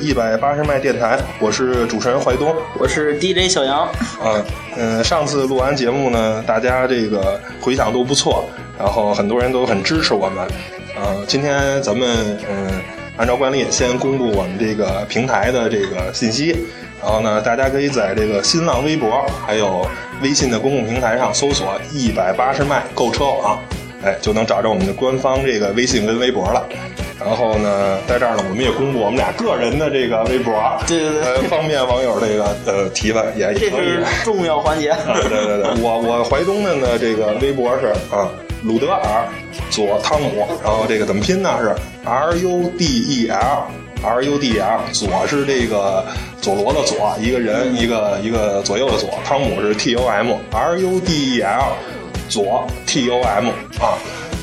一百八十迈电台，我是主持人怀东，我是 DJ 小杨。嗯嗯，上次录完节目呢，大家这个回响都不错，然后很多人都很支持我们。呃，今天咱们嗯，按照惯例先公布我们这个平台的这个信息，然后呢，大家可以在这个新浪微博还有微信的公共平台上搜索“一百八十迈购车网”，哎，就能找着我们的官方这个微信跟微博了。然后呢，在这儿呢，我们也公布我们俩个人的这个微博，对对对，呃，方便网友这个呃提问也也这是重要环节。啊，对对对，我我怀东的呢这个微博是啊，鲁德尔左汤姆，然后这个怎么拼呢？是 R U D E L R U D E L，左是这个佐罗的左，一个人一个一个左右的左，汤姆是 T O M R U D E L 左 T O M 啊。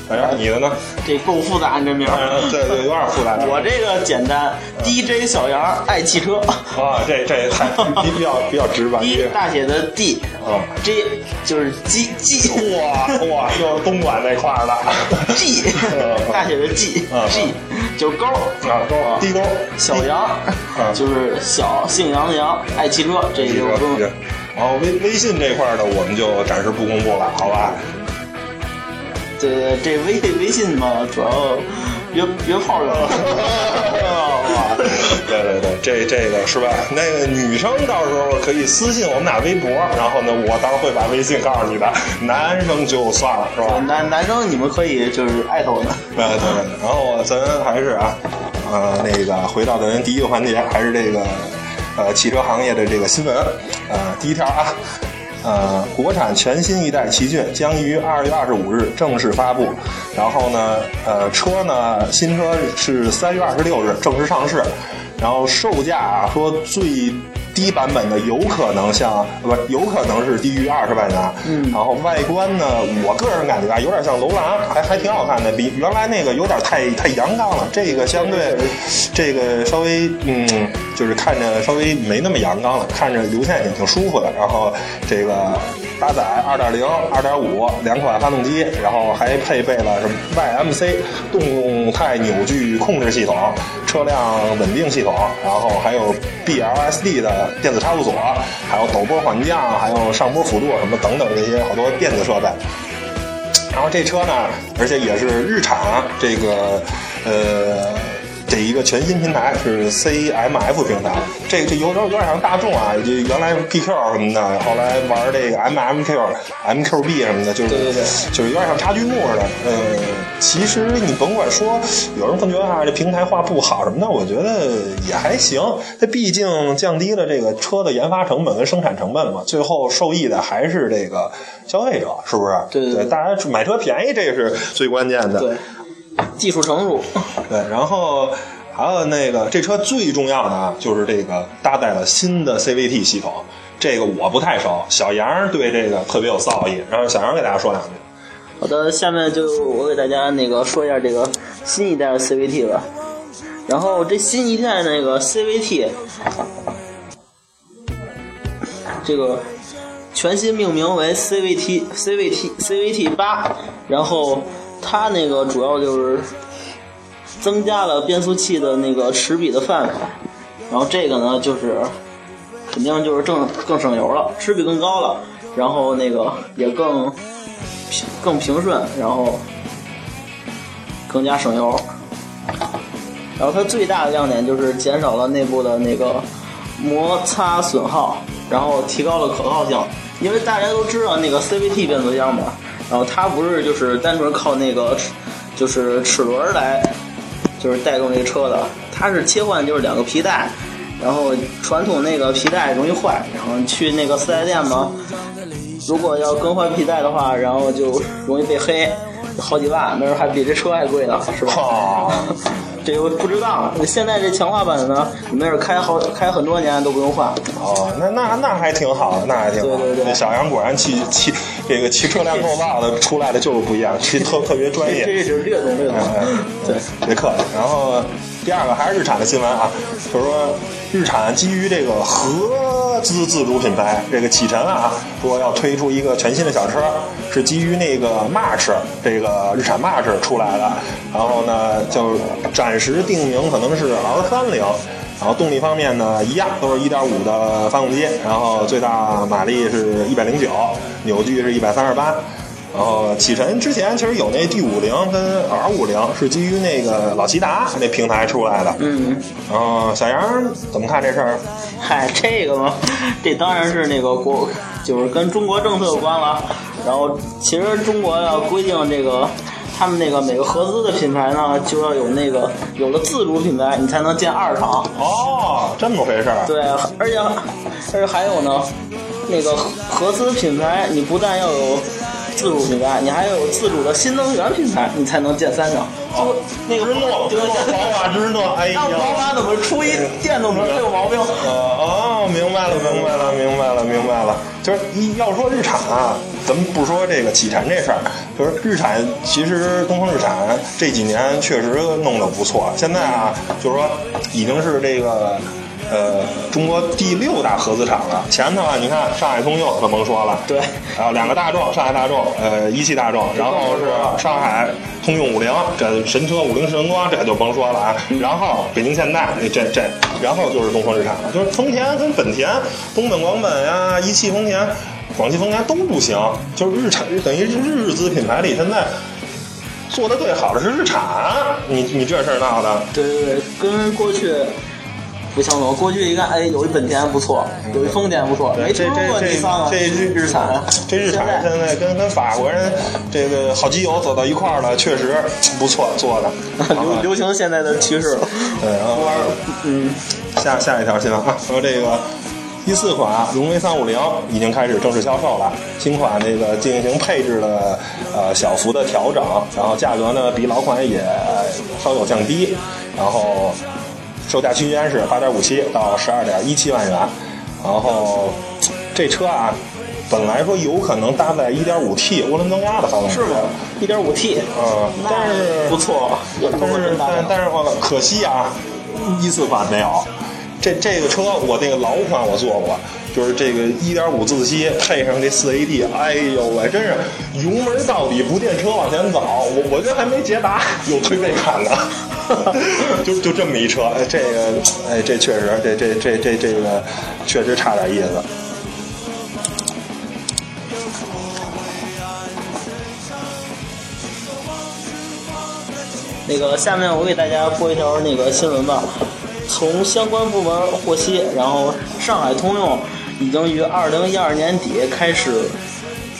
哎，你的呢？这够复杂，你这名儿。对对，有点复杂。我这个简单，DJ 小杨爱汽车。啊，这这太 比较比较直白。D 大写的 D，啊，J 就是 G G。哇哇，又是东莞那块儿的。G 大写的 G，G 就是勾啊勾低勾。小杨就是小姓杨的杨，爱汽车，这就不用。然后微微信这块儿的我们就暂时不公布了，好吧？对对，这微微信嘛，主要约约炮用。对对对，这这个是吧？那个女生到时候可以私信我们俩微博，然后呢，我到时候会把微信告诉你的。男生就算了，是吧？男男生你们可以就是艾特我们。对对对，然后咱还是啊，呃，那个回到咱第一个环节，还是这个呃汽车行业的这个新闻。呃，第一条啊。呃，国产全新一代奇骏将于二月二十五日正式发布。然后呢，呃，车呢，新车是三月二十六日正式上市。然后售价啊，说最低版本的有可能像不有可能是低于二十万元。嗯。然后外观呢，我个人感觉啊，有点像楼兰，还还挺好看的，比原来那个有点太太阳刚了。这个相对，这个稍微嗯，就是看着稍微没那么阳刚了，看着流线型挺舒服的。然后这个搭载二点零、二点五两款发动机，然后还配备了什么 YMC 动态扭矩控制系统、车辆稳定系统，然后还有 BLSD 的电子差速锁，还有陡坡缓降，还有上坡辅助什么等等这些好多电子设备。然后这车呢，而且也是日产这个呃。这一个全新平台是 CMF 平台，这这有点有点像大众啊，就原来 PQ 什么的，后来玩这个 MMQ、MQB 什么的，就是对对对，就是有点像差距幕似的。呃，其实你甭管说，有人会觉得啊，这平台化不好什么的，我觉得也还行。它毕竟降低了这个车的研发成本跟生产成本嘛，最后受益的还是这个消费者，是不是？对对对，大家买车便宜，这是最关键的。对。技术成熟，对，然后还有那个这车最重要的啊，就是这个搭载了新的 CVT 系统，这个我不太熟，小杨对这个特别有造诣，然后小杨给大家说两句。好的，下面就我给大家那个说一下这个新一代的 CVT 吧。然后这新一代那个 CVT，这个全新命名为 CVT CVT CVT 八，然后。它那个主要就是增加了变速器的那个齿比的范围，然后这个呢就是肯定就是更更省油了，齿比更高了，然后那个也更平更平顺，然后更加省油。然后它最大的亮点就是减少了内部的那个摩擦损耗，然后提高了可靠性。因为大家都知道那个 CVT 变速箱嘛。然后它不是就是单纯靠那个，就是齿轮来，就是带动这个车的。它是切换就是两个皮带，然后传统那个皮带容易坏，然后去那个四 S 店嘛，如果要更换皮带的话，然后就容易被黑，好几万，那时候还比这车还贵呢，是吧？这个不知道，现在这强化版的呢，你没准开好开很多年都不用换。哦，那那那还挺好，那还挺好。对对对，小杨果然汽汽这个骑车量够大的出来的就是不一样，骑特特别专业。这是略懂略懂。对，别客气。然后第二个还是日产的新闻啊，就是说日产基于这个合资自主品牌这个启辰啊，说要推出一个全新的小车，是基于那个 March 这个日产 March 出来的。然后呢，就暂时定名可能是 R 三零。然后动力方面呢，一样都是一点五的发动机，然后最大马力是一百零九，扭矩是一百三十八。然后启辰之前其实有那 D 五零跟 R 五零是基于那个老骐达那平台出来的。嗯。然后小杨怎么看这事儿？嗨，这个嘛，这当然是那个国，就是跟中国政策有关了。然后其实中国要规定这个。他们那个每个合资的品牌呢，就要有那个有了自主品牌，你才能建二厂。哦，这么回事儿。对，而且而且还有呢，那个合资品牌，你不但要有自主品牌，你还要有自主的新能源品牌，你才能建三厂。哦，那个芝诺，芝诺，宝马之诺，哎呀，宝马怎么出一电动车就有毛病？哦，明白了，明白了，明白了，明白了。就是一要说日产啊，咱们不说这个启辰这事儿，就是日产，其实东风日产这几年确实弄得不错。现在啊，就是说已经是这个呃中国第六大合资厂了。前头啊，你看上海通用，可甭说了，对，然后两个大众，上海大众，呃一汽大众，然后是上海通用五菱，这神车五菱神光，这就甭说了啊。然后北京现代，这这，然后就是东风日产了，就是丰田跟本田，东本广本呀，一汽丰田。广汽丰田都不行，就是日产等于日资品牌里现在做的最好的是日产，你你这事儿闹的，对对对，跟过去不相同。过去一看，哎，有一本田不错，有一丰田不错，没听过尼桑啊，这日日产，这日产现在跟跟法国人这个好基友走到一块儿了，确实不错做的，流流行现在的趋势了。对，然后嗯，下下一条新闻啊，说这个。第四款荣威三五零已经开始正式销售了，新款这个进行配置的呃小幅的调整，然后价格呢比老款也稍有降低，然后售价区间是八点五七到十二点一七万元，然后这车啊本来说有可能搭载一点五 T 涡轮增压的发动机，是吗？一点五 T，嗯，但是不错，但是但但是可惜啊，一四款没有。这这个车我那个老款我坐过，就是这个一点五自吸配上这四 AD，哎呦喂，真是油门到底不垫车往前走，我我觉得还没捷达有推背感呢，就就这么一车，哎这个哎这确实这这这这这个确实差点意思。那个下面我给大家播一条那个新闻吧。从相关部门获悉，然后上海通用已经于二零一二年底开始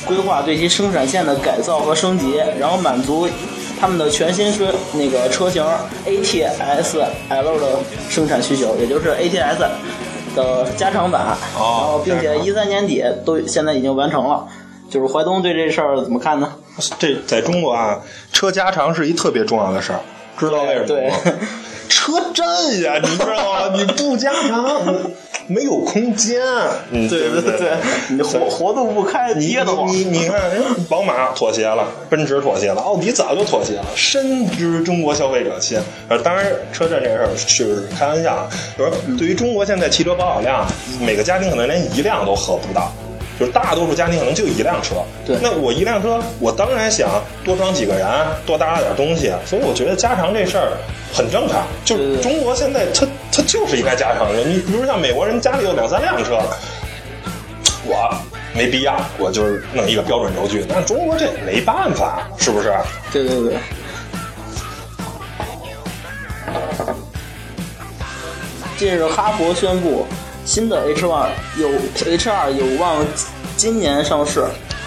规划对其生产线的改造和升级，然后满足他们的全新车那个车型 ATS L 的生产需求，也就是 ATS 的加长版。然后，并且一三年底都现在已经完成了。就是淮东对这事儿怎么看呢？这在中国啊，车加长是一特别重要的事儿，知道为什么吗？车震呀，你知道吗？你不加长，没有空间。嗯对对对，你活活动不开，跌的你你看，宝马妥协了，奔驰妥协了，奥迪早就妥协了，深知中国消费者心。呃，当然，车震这事儿是开玩笑，就是对于中国现在汽车保有量，每个家庭可能连一辆都合不到。就是大多数家庭可能就一辆车，对，那我一辆车，我当然想多装几个人，多搭点东西，所以我觉得加长这事儿很正常。就是中国现在，它它就是应该加长人。你比如像美国人家里有两三辆车，我没必要，我就是弄一个标准轴距。但中国这没办法，是不是？对对对。近日，哈佛宣布。新的 H 1有 H 2有望今年上市，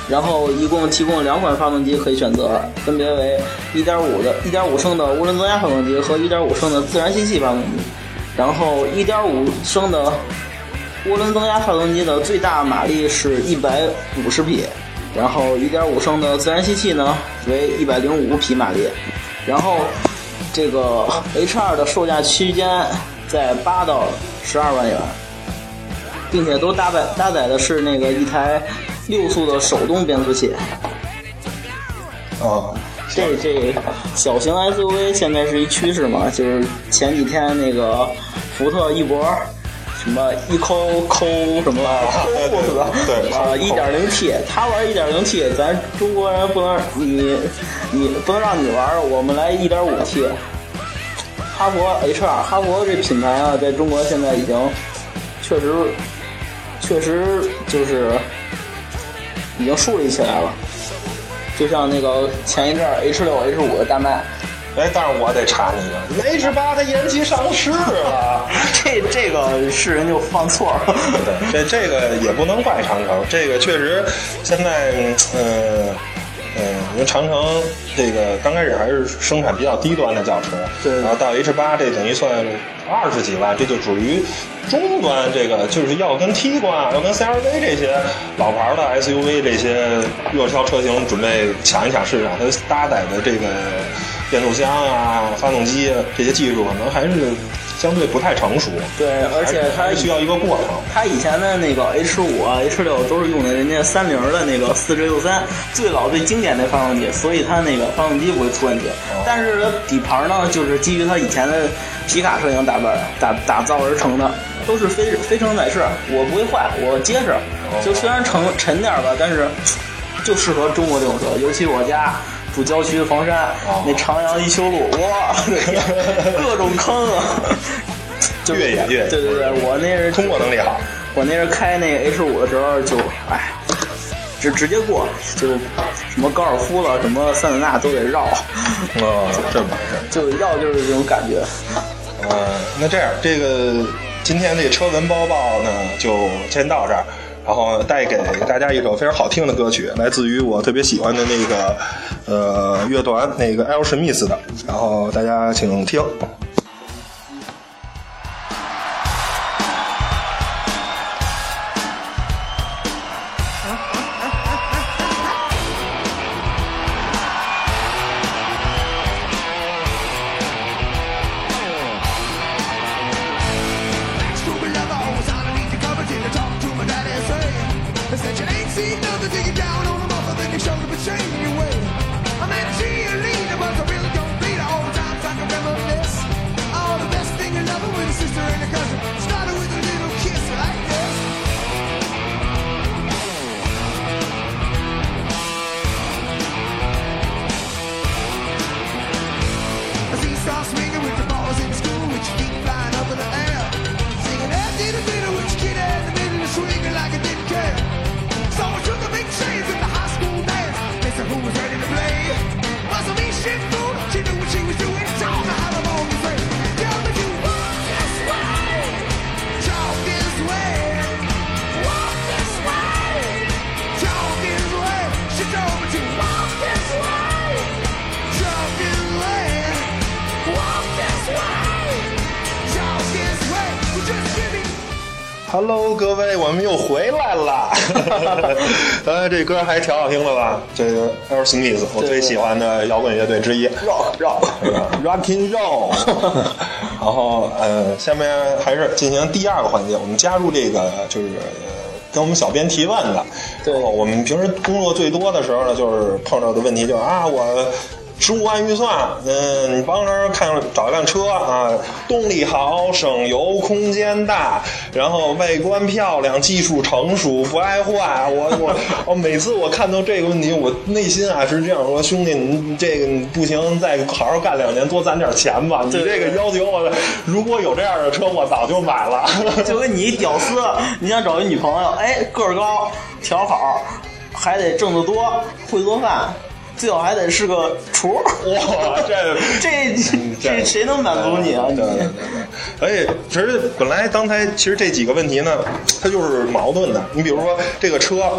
然后一共提供两款发动机可以选择，分别为1.5的1.5升的涡轮增压发动机和1.5升的自然吸气发动机。然后1.5升的涡轮增压发动机的最大马力是150匹，然后1.5升的自然吸气呢为105匹马力。然后这个 H 2的售价区间在8到12万元。并且都搭载搭载的是那个一台六速的手动变速器。哦，这这小型 SUV 现在是一趋势嘛？就是前几天那个福特翼博，什么一抠抠什么对对啊，一点零 T，他玩一点零 T，咱中国人不能你你不能让你玩，我们来一点五 T。哈佛 HR，哈佛这品牌啊，在中国现在已经确实确实就是已经树立起来了。就像那个前一阵 H 六 H 五的大卖，哎，但是我得查你一个，H 八它延期上市了。这这个是人就犯错了。对，这这个也不能怪长城，这个确实现在，嗯嗯，因为长城这个刚开始还是生产比较低端的轿车，对然后到 H 八这等于算二十几万，这就属于中端，这个就是要跟 T 冠、要跟 CRV 这些老牌的 SUV 这些热销车型准备抢一抢市场，它搭载的这个变速箱啊、发动机这些技术可能还是相对不太成熟，对，而且它需要一个过程。它以前的那个 H 五啊、H 六都是用的人家三菱的那个四 G 六三最老最经典的发动机，所以它那个发动机不会出问题。但是底盘呢，就是基于它以前的皮卡车型打扮打打造而成的，都是非非承载式，我不会坏，我结实。就虽然沉沉点吧，但是就适合中国这种车，尤其我家。住郊区的房山，那长阳一修路，哇，各种坑啊！就越野越野对对对，我那是通过能力好。我那是开那个 H 五的时候就，哎，直直接过，就什么高尔夫了，什么桑塔纳都得绕，哦，这么回事。就要就是这种感觉。嗯，那这样，这个今天这车文播报呢，就先到这儿。然后带给大家一首非常好听的歌曲，来自于我特别喜欢的那个呃乐团，那个 L. Smith 的。然后大家请听。这歌还挺好听的吧？这个 L. Smith，我最喜欢的摇滚乐队之一。Rock rock，Rocking Roll，然后呃，下面还是进行第二个环节，我们加入这个就是呃跟我们小编提问的。对我们平时工作最多的时候呢，就是碰到的问题就是啊，我十五万预算，嗯，你帮着看找一辆车啊，动力好，省油，空间大，然后外观漂亮，技术成熟，不爱坏。我我我 每次我看到这个问题，我内心啊是这样说：兄弟，你这个你不行，再好好干两年，多攒点钱吧。你对这个要求我，如果有这样的车，我早就买了。就跟你一屌丝，你想找一女朋友，哎，个儿高，条好，还得挣得多，会做饭，最好还得是个厨。哇，这 这这谁能满足你啊？你对对对对，而且其实本来刚才其实这几个问题呢，它就是矛盾的。你比如说这个车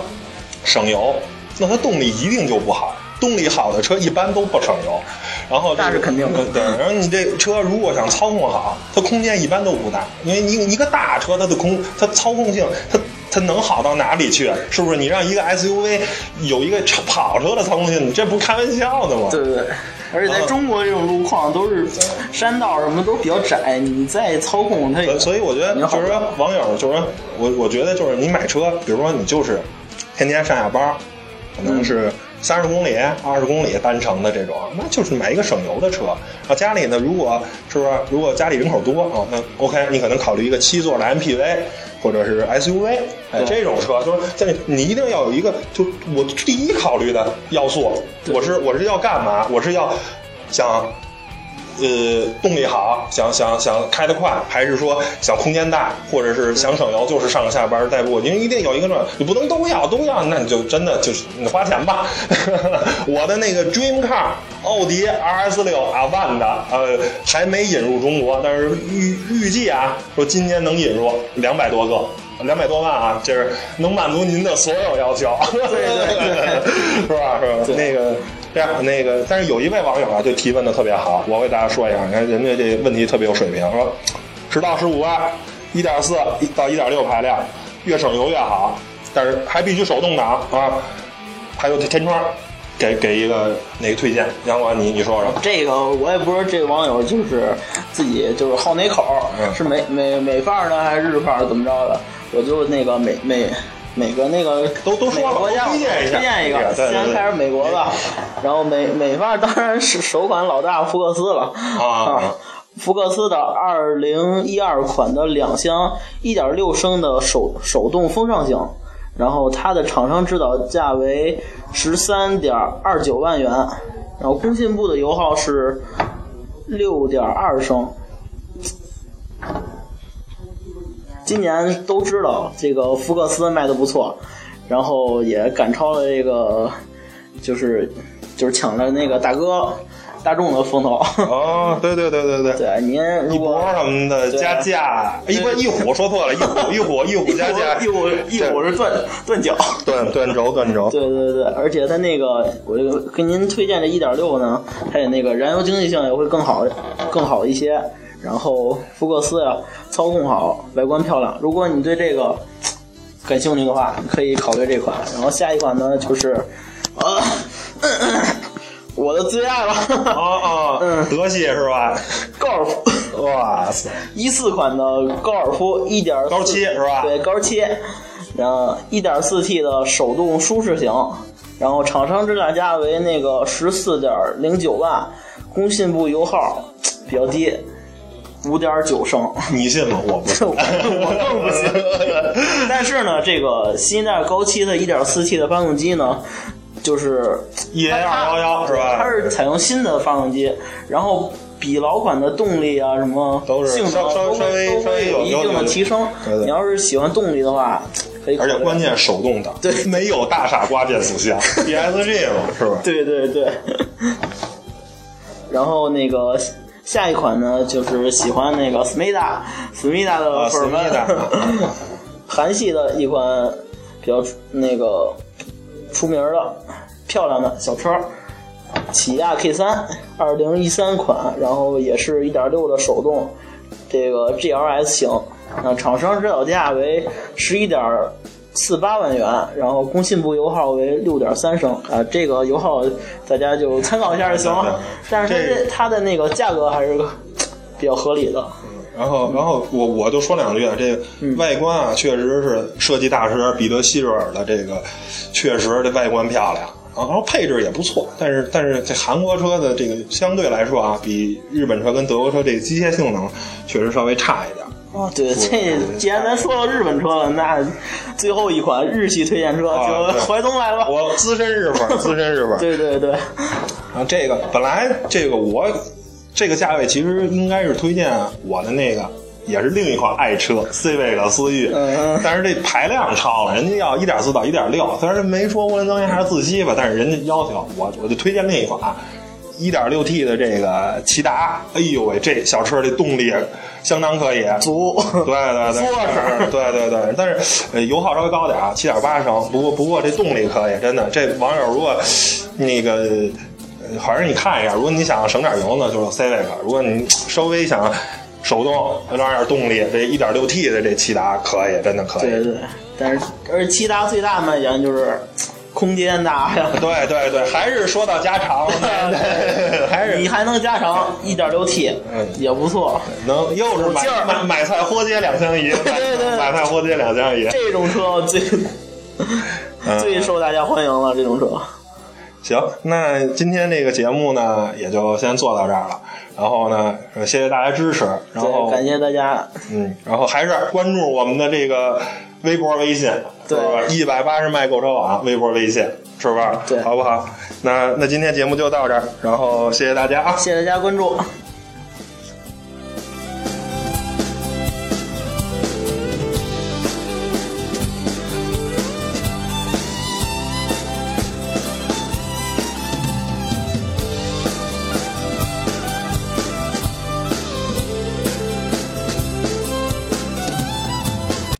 省油，那它动力一定就不好。动力好的车一般都不省油，然后这个那是肯定的对，然后你这车如果想操控好，它空间一般都不大，因为你一个大车它的空它操控性它。它能好到哪里去？是不是？你让一个 SUV 有一个跑车的操控性，你这不开玩笑的吗？对对对，而且在中国这种路况都是山道什么都比较窄，你再操控它也所所以我觉得就是说，网友就是说我我觉得就是你买车，比如说你就是天天上下班，可能是三十公里、二十公里单程的这种，那就是买一个省油的车。然后家里呢，如果是不是如果家里人口多啊，那 OK，你可能考虑一个七座的 MPV 或者是 SUV，哎，这种车就是在你一定要有一个，就我第一考虑的要素，我是我是要干嘛？我是要想。呃，动力好，想想想开得快，还是说想空间大，或者是想省油，就是上下班代步，因为一定有一个这，你不能都要都要，那你就真的就是你花钱吧。我的那个 Dream Car 奥迪 RS 六 Avant 的，呃，还没引入中国，但是预预计啊，说今年能引入两百多个。两百多万啊，就是能满足您的所有要求，对 对对，是吧？是吧？那个这样，那个，但是有一位网友啊，就提问的特别好，我给大家说一下，你看人家这问题特别有水平，说十到十五万，一点四到一点六排量，越省油越好，但是还必须手动挡啊，还有天窗。给给一个那个推荐，杨管你你说说。这个我也不知道，这个网友就是自己就是好哪口，嗯是美美美范儿呢，还是日范儿怎么着的？我就那个每每每个那个都都说国家推荐一下。推荐一个，先开始美国吧，然后美美发当然是首款老大福克斯了。啊。福克斯的二零一二款的两厢一点六升的手手动风尚型，然后它的厂商指导价为十三点二九万元，然后工信部的油耗是六点二升。今年都知道这个福克斯卖的不错，然后也赶超了这个，就是就是抢了那个大哥大众的风头。哦，对对对对对。对，您一博什么的加价，一不是一虎说错了，一虎一虎一虎 加价，一虎一虎是断断脚。断断轴断轴，对对对，而且它那个，我这个给您推荐这一点六呢，它也那个燃油经济性也会更好更好一些。然后福克斯呀，操控好，外观漂亮。如果你对这个感兴趣的话，你可以考虑这款。然后下一款呢，就是呃，我的最爱了，哦哦，德系是吧？高尔夫。哇塞，一四款的高尔夫一点高七是吧对，高七，然后一点四 T 的手动舒适型，然后厂商指导价为那个十四点零九万，工信部油耗比较低，五点九升。你信吗？我不信我 我更不信。但是呢，这个新一代高七的 1.4T 的发动机呢，就是 E A 二幺幺是吧？它是采用新的发动机，然后比老款的动力啊什么都是性能稍微都微有有一定的提升。你要是喜欢动力的话，可以。而且关键手动挡，对没有大傻瓜变速箱，ESG 嘛，是吧？对对对。然后那个下一款呢，就是喜欢那个 Smida Smida 的啊粉儿们，Smida 韩系的一款比较那个出名的漂亮的小车，起亚 K 三，二零一三款，然后也是一点六的手动，这个 GLS 型，那，厂商指导价为十一点四八万元，然后工信部油耗为六点三升，啊，这个油耗大家就参考一下就行了。但是它这这它的那个价格还是比较合理的。然后，然后我我就说两句啊，这个外观啊，确实是设计大师彼得希瑞尔的这个，确实这外观漂亮，然后配置也不错，但是但是这韩国车的这个相对来说啊，比日本车跟德国车这个机械性能确实稍微差一点。哦，对，这既然咱说到日本车了，那最后一款日系推荐车就怀东来了、我资深日本，资深日本。对对对。啊，这个本来这个我这个价位其实应该是推荐我的那个。也是另一款爱车 c v i 思域，但是这排量超了，人家要一点四到一点六，虽然没说涡轮增压还是自吸吧，但是人家要求我，我就推荐另一款，一点六 T 的这个骐达，哎呦喂，这小车这动力相当可以，足，对对对，实，对对对，但是呃油耗稍微高点啊，七点八升。不过不过这动力可以，真的。这网友如果那个，反正你看一下，如果你想省点油呢，就是 Civic；如果你稍微想手动有点动力，这一点六 T 的这骐达可以，真的可以。对对，但是而骐达最大的卖点就是。空间大呀。对对对，还是说到加长，还是你还能加长一点六 T，嗯也不错。能又是买买买菜活街两相宜，对对买菜活街两相宜。这种车最嗯最受大家欢迎了这种车。行，那今天这个节目呢，也就先做到这儿了。然后呢，呃谢谢大家支持。然后，感谢大家。嗯，然后还是关注我们的这个微博、微信，是对吧？一百八十迈购车网微博、微信，是吧？对好不好？那那今天节目就到这儿，然后谢谢大家啊！谢谢大家关注。